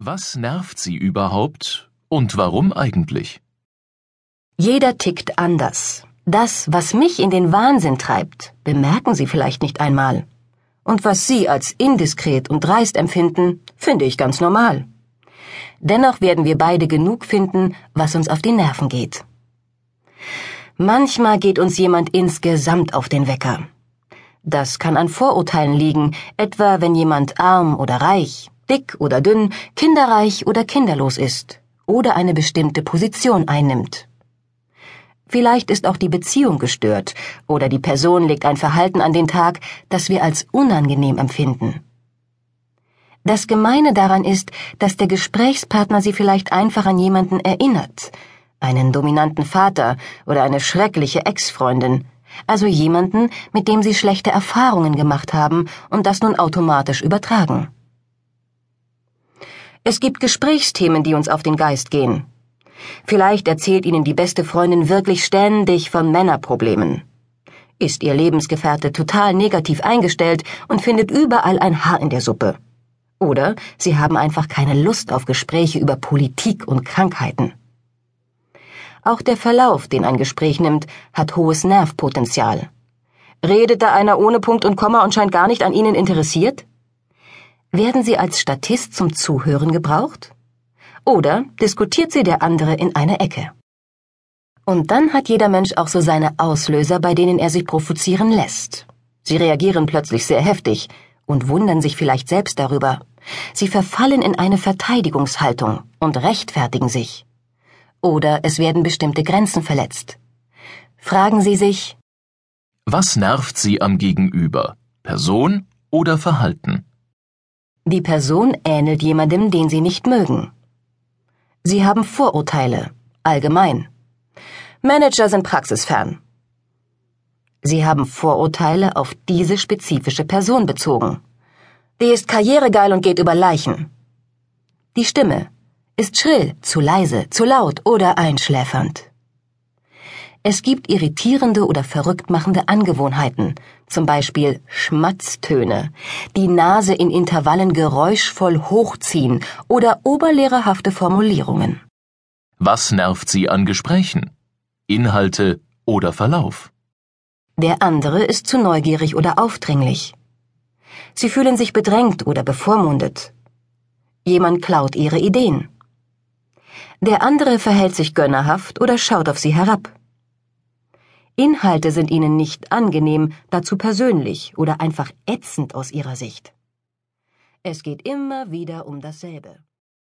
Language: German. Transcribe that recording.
Was nervt Sie überhaupt und warum eigentlich? Jeder tickt anders. Das, was mich in den Wahnsinn treibt, bemerken Sie vielleicht nicht einmal. Und was Sie als indiskret und dreist empfinden, finde ich ganz normal. Dennoch werden wir beide genug finden, was uns auf die Nerven geht. Manchmal geht uns jemand insgesamt auf den Wecker. Das kann an Vorurteilen liegen, etwa wenn jemand arm oder reich, dick oder dünn, kinderreich oder kinderlos ist oder eine bestimmte Position einnimmt. Vielleicht ist auch die Beziehung gestört oder die Person legt ein Verhalten an den Tag, das wir als unangenehm empfinden. Das Gemeine daran ist, dass der Gesprächspartner sie vielleicht einfach an jemanden erinnert, einen dominanten Vater oder eine schreckliche Ex-Freundin, also jemanden, mit dem sie schlechte Erfahrungen gemacht haben und das nun automatisch übertragen. Es gibt Gesprächsthemen, die uns auf den Geist gehen. Vielleicht erzählt Ihnen die beste Freundin wirklich ständig von Männerproblemen. Ist Ihr Lebensgefährte total negativ eingestellt und findet überall ein Haar in der Suppe. Oder Sie haben einfach keine Lust auf Gespräche über Politik und Krankheiten. Auch der Verlauf, den ein Gespräch nimmt, hat hohes Nervpotenzial. Redet da einer ohne Punkt und Komma und scheint gar nicht an Ihnen interessiert? Werden Sie als Statist zum Zuhören gebraucht? Oder diskutiert sie der andere in eine Ecke? Und dann hat jeder Mensch auch so seine Auslöser, bei denen er sich provozieren lässt. Sie reagieren plötzlich sehr heftig und wundern sich vielleicht selbst darüber. Sie verfallen in eine Verteidigungshaltung und rechtfertigen sich. Oder es werden bestimmte Grenzen verletzt. Fragen Sie sich, Was nervt Sie am Gegenüber? Person oder Verhalten? Die Person ähnelt jemandem, den Sie nicht mögen. Sie haben Vorurteile, allgemein. Manager sind praxisfern. Sie haben Vorurteile auf diese spezifische Person bezogen. Die ist karrieregeil und geht über Leichen. Die Stimme ist schrill, zu leise, zu laut oder einschläfernd. Es gibt irritierende oder verrückt machende Angewohnheiten, zum Beispiel Schmatztöne, die Nase in Intervallen geräuschvoll hochziehen oder oberlehrerhafte Formulierungen. Was nervt Sie an Gesprächen? Inhalte oder Verlauf? Der andere ist zu neugierig oder aufdringlich. Sie fühlen sich bedrängt oder bevormundet. Jemand klaut ihre Ideen. Der andere verhält sich gönnerhaft oder schaut auf sie herab. Inhalte sind ihnen nicht angenehm, dazu persönlich oder einfach ätzend aus ihrer Sicht. Es geht immer wieder um dasselbe.